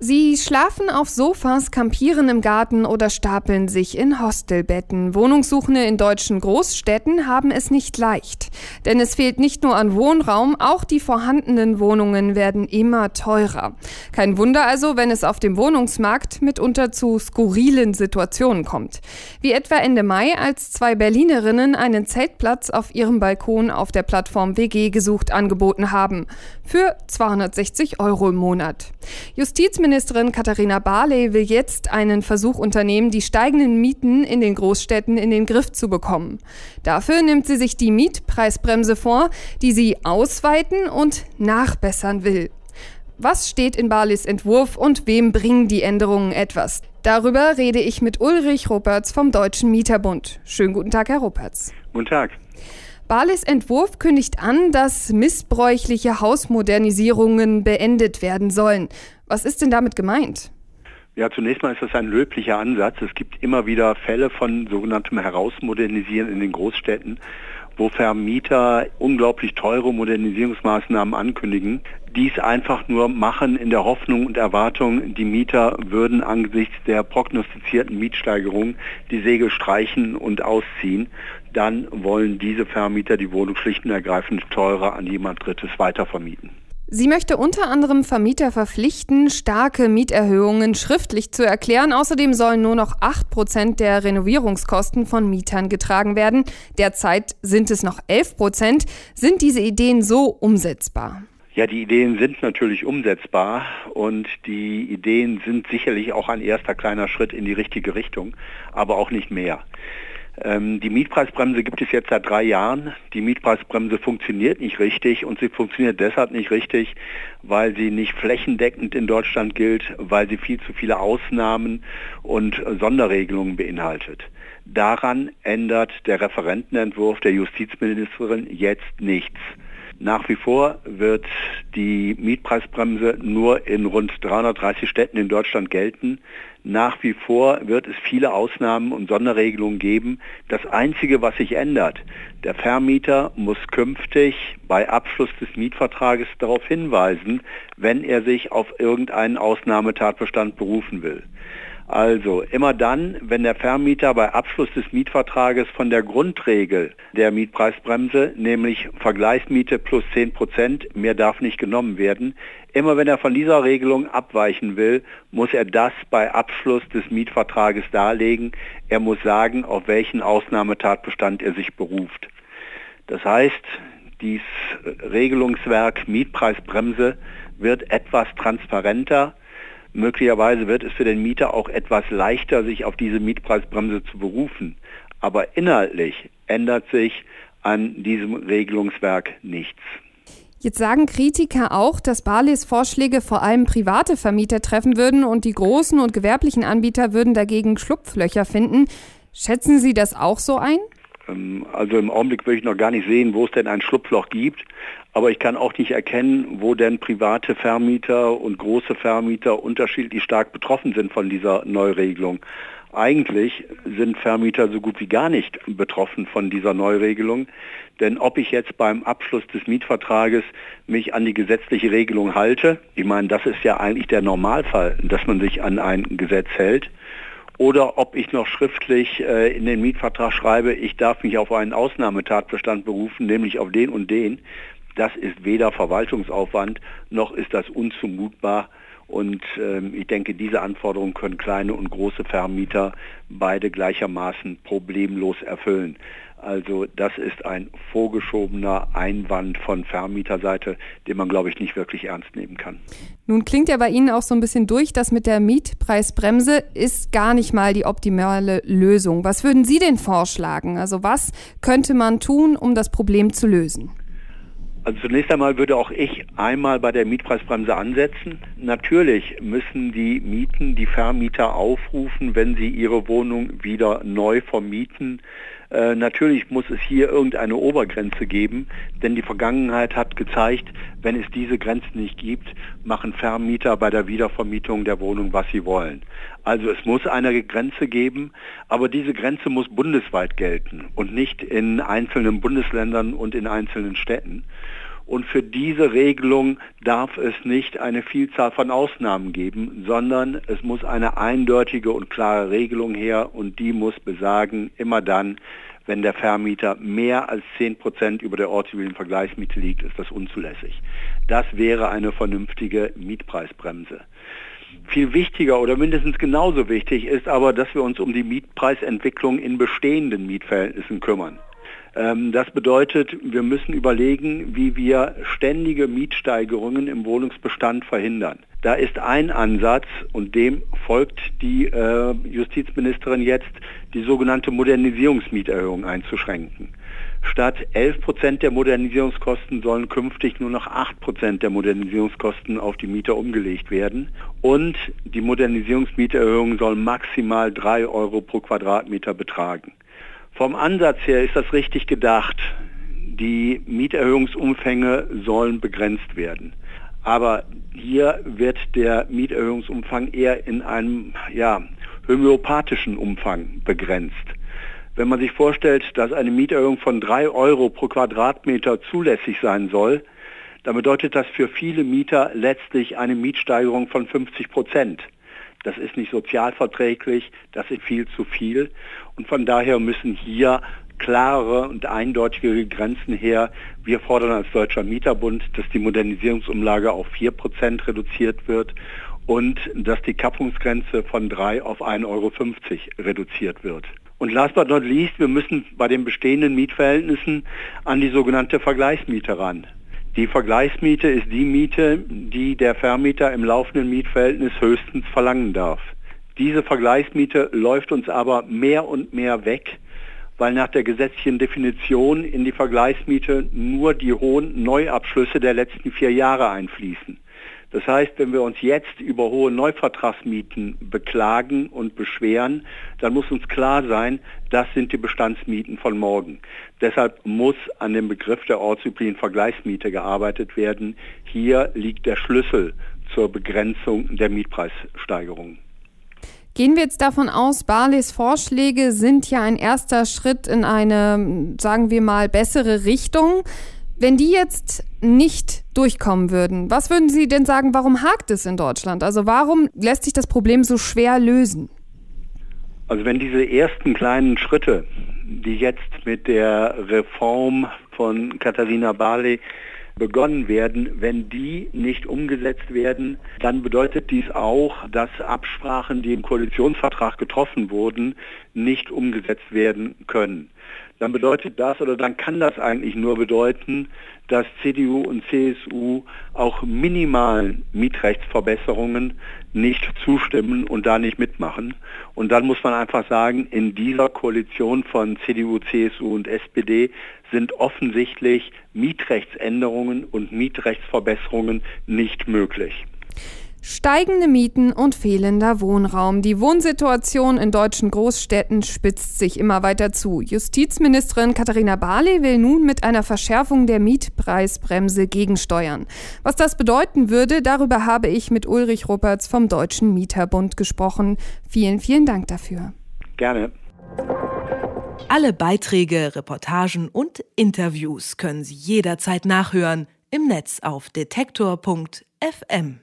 Sie schlafen auf Sofas, kampieren im Garten oder stapeln sich in Hostelbetten. Wohnungssuchende in deutschen Großstädten haben es nicht leicht. Denn es fehlt nicht nur an Wohnraum, auch die vorhandenen Wohnungen werden immer teurer. Kein Wunder also, wenn es auf dem Wohnungsmarkt mitunter zu skurrilen Situationen kommt. Wie etwa Ende Mai, als zwei Berlinerinnen einen Zeltplatz auf ihrem Balkon auf der Plattform WG gesucht angeboten haben. Für 260 Euro im Monat. Justizminister Innenministerin Katharina Barley will jetzt einen Versuch unternehmen, die steigenden Mieten in den Großstädten in den Griff zu bekommen. Dafür nimmt sie sich die Mietpreisbremse vor, die sie ausweiten und nachbessern will. Was steht in Barleys Entwurf und wem bringen die Änderungen etwas? Darüber rede ich mit Ulrich Ruperts vom Deutschen Mieterbund. Schönen guten Tag, Herr Ruperts. Guten Tag. Barleys Entwurf kündigt an, dass missbräuchliche Hausmodernisierungen beendet werden sollen. Was ist denn damit gemeint? Ja, zunächst mal ist das ein löblicher Ansatz. Es gibt immer wieder Fälle von sogenanntem Herausmodernisieren in den Großstädten, wo Vermieter unglaublich teure Modernisierungsmaßnahmen ankündigen, dies einfach nur machen in der Hoffnung und Erwartung, die Mieter würden angesichts der prognostizierten Mietsteigerung die Segel streichen und ausziehen. Dann wollen diese Vermieter die Wohnung schlicht und ergreifend teurer an jemand Drittes weitervermieten. Sie möchte unter anderem Vermieter verpflichten, starke Mieterhöhungen schriftlich zu erklären. Außerdem sollen nur noch 8 Prozent der Renovierungskosten von Mietern getragen werden. Derzeit sind es noch 11 Prozent. Sind diese Ideen so umsetzbar? Ja, die Ideen sind natürlich umsetzbar und die Ideen sind sicherlich auch ein erster kleiner Schritt in die richtige Richtung, aber auch nicht mehr. Ähm, die Mietpreisbremse gibt es jetzt seit drei Jahren. Die Mietpreisbremse funktioniert nicht richtig und sie funktioniert deshalb nicht richtig, weil sie nicht flächendeckend in Deutschland gilt, weil sie viel zu viele Ausnahmen und Sonderregelungen beinhaltet. Daran ändert der Referentenentwurf der Justizministerin jetzt nichts. Nach wie vor wird die Mietpreisbremse nur in rund 330 Städten in Deutschland gelten. Nach wie vor wird es viele Ausnahmen und Sonderregelungen geben. Das Einzige, was sich ändert, der Vermieter muss künftig bei Abschluss des Mietvertrages darauf hinweisen, wenn er sich auf irgendeinen Ausnahmetatbestand berufen will. Also immer dann, wenn der Vermieter bei Abschluss des Mietvertrages von der Grundregel der Mietpreisbremse, nämlich Vergleichsmiete plus 10 Prozent, mehr darf nicht genommen werden, immer wenn er von dieser Regelung abweichen will, muss er das bei Abschluss des Mietvertrages darlegen. Er muss sagen, auf welchen Ausnahmetatbestand er sich beruft. Das heißt, dieses Regelungswerk Mietpreisbremse wird etwas transparenter, Möglicherweise wird es für den Mieter auch etwas leichter, sich auf diese Mietpreisbremse zu berufen. Aber inhaltlich ändert sich an diesem Regelungswerk nichts. Jetzt sagen Kritiker auch, dass Barleys Vorschläge vor allem private Vermieter treffen würden und die großen und gewerblichen Anbieter würden dagegen Schlupflöcher finden. Schätzen Sie das auch so ein? Ähm, also im Augenblick würde ich noch gar nicht sehen, wo es denn ein Schlupfloch gibt. Aber ich kann auch nicht erkennen, wo denn private Vermieter und große Vermieter unterschiedlich stark betroffen sind von dieser Neuregelung. Eigentlich sind Vermieter so gut wie gar nicht betroffen von dieser Neuregelung. Denn ob ich jetzt beim Abschluss des Mietvertrages mich an die gesetzliche Regelung halte, ich meine, das ist ja eigentlich der Normalfall, dass man sich an ein Gesetz hält, oder ob ich noch schriftlich äh, in den Mietvertrag schreibe, ich darf mich auf einen Ausnahmetatbestand berufen, nämlich auf den und den. Das ist weder Verwaltungsaufwand noch ist das unzumutbar. Und ähm, ich denke, diese Anforderungen können kleine und große Vermieter beide gleichermaßen problemlos erfüllen. Also das ist ein vorgeschobener Einwand von Vermieterseite, den man, glaube ich, nicht wirklich ernst nehmen kann. Nun klingt ja bei Ihnen auch so ein bisschen durch, dass mit der Mietpreisbremse ist gar nicht mal die optimale Lösung. Was würden Sie denn vorschlagen? Also was könnte man tun, um das Problem zu lösen? Also zunächst einmal würde auch ich einmal bei der Mietpreisbremse ansetzen. Natürlich müssen die Mieten die Vermieter aufrufen, wenn sie ihre Wohnung wieder neu vermieten. Äh, natürlich muss es hier irgendeine Obergrenze geben, denn die Vergangenheit hat gezeigt, wenn es diese Grenzen nicht gibt, machen Vermieter bei der Wiedervermietung der Wohnung, was sie wollen. Also es muss eine Grenze geben, aber diese Grenze muss bundesweit gelten und nicht in einzelnen Bundesländern und in einzelnen Städten. Und für diese Regelung darf es nicht eine Vielzahl von Ausnahmen geben, sondern es muss eine eindeutige und klare Regelung her und die muss besagen, immer dann, wenn der Vermieter mehr als 10 Prozent über der ortsüblichen Vergleichsmiete liegt, ist das unzulässig. Das wäre eine vernünftige Mietpreisbremse. Viel wichtiger oder mindestens genauso wichtig ist aber, dass wir uns um die Mietpreisentwicklung in bestehenden Mietverhältnissen kümmern. Ähm, das bedeutet, wir müssen überlegen, wie wir ständige Mietsteigerungen im Wohnungsbestand verhindern. Da ist ein Ansatz und dem folgt die äh, Justizministerin jetzt, die sogenannte Modernisierungsmieterhöhung einzuschränken. Statt 11 Prozent der Modernisierungskosten sollen künftig nur noch 8 Prozent der Modernisierungskosten auf die Mieter umgelegt werden. Und die Modernisierungsmieterhöhung soll maximal 3 Euro pro Quadratmeter betragen. Vom Ansatz her ist das richtig gedacht. Die Mieterhöhungsumfänge sollen begrenzt werden. Aber hier wird der Mieterhöhungsumfang eher in einem ja, homöopathischen Umfang begrenzt. Wenn man sich vorstellt, dass eine Mieterhöhung von 3 Euro pro Quadratmeter zulässig sein soll, dann bedeutet das für viele Mieter letztlich eine Mietsteigerung von 50 Prozent. Das ist nicht sozialverträglich, das ist viel zu viel. Und von daher müssen hier klare und eindeutige Grenzen her. Wir fordern als Deutscher Mieterbund, dass die Modernisierungsumlage auf 4% reduziert wird und dass die Kappungsgrenze von 3 auf 1,50 Euro reduziert wird. Und last but not least, wir müssen bei den bestehenden Mietverhältnissen an die sogenannte Vergleichsmiete ran. Die Vergleichsmiete ist die Miete, die der Vermieter im laufenden Mietverhältnis höchstens verlangen darf. Diese Vergleichsmiete läuft uns aber mehr und mehr weg, weil nach der gesetzlichen Definition in die Vergleichsmiete nur die hohen Neuabschlüsse der letzten vier Jahre einfließen. Das heißt, wenn wir uns jetzt über hohe Neuvertragsmieten beklagen und beschweren, dann muss uns klar sein, das sind die Bestandsmieten von morgen. Deshalb muss an dem Begriff der ortsüblichen Vergleichsmiete gearbeitet werden. Hier liegt der Schlüssel zur Begrenzung der Mietpreissteigerungen. Gehen wir jetzt davon aus, Barleys Vorschläge sind ja ein erster Schritt in eine, sagen wir mal, bessere Richtung. Wenn die jetzt nicht durchkommen würden, was würden Sie denn sagen, warum hakt es in Deutschland? Also warum lässt sich das Problem so schwer lösen? Also wenn diese ersten kleinen Schritte, die jetzt mit der Reform von Katharina Barley begonnen werden, wenn die nicht umgesetzt werden, dann bedeutet dies auch, dass Absprachen, die im Koalitionsvertrag getroffen wurden, nicht umgesetzt werden können. Dann bedeutet das oder dann kann das eigentlich nur bedeuten, dass CDU und CSU auch minimalen Mietrechtsverbesserungen nicht zustimmen und da nicht mitmachen. Und dann muss man einfach sagen, in dieser Koalition von CDU, CSU und SPD sind offensichtlich Mietrechtsänderungen und Mietrechtsverbesserungen nicht möglich. Steigende Mieten und fehlender Wohnraum. Die Wohnsituation in deutschen Großstädten spitzt sich immer weiter zu. Justizministerin Katharina Barley will nun mit einer Verschärfung der Mietpreisbremse gegensteuern. Was das bedeuten würde, darüber habe ich mit Ulrich Ruppertz vom Deutschen Mieterbund gesprochen. Vielen, vielen Dank dafür. Gerne. Alle Beiträge, Reportagen und Interviews können Sie jederzeit nachhören im Netz auf detektor.fm.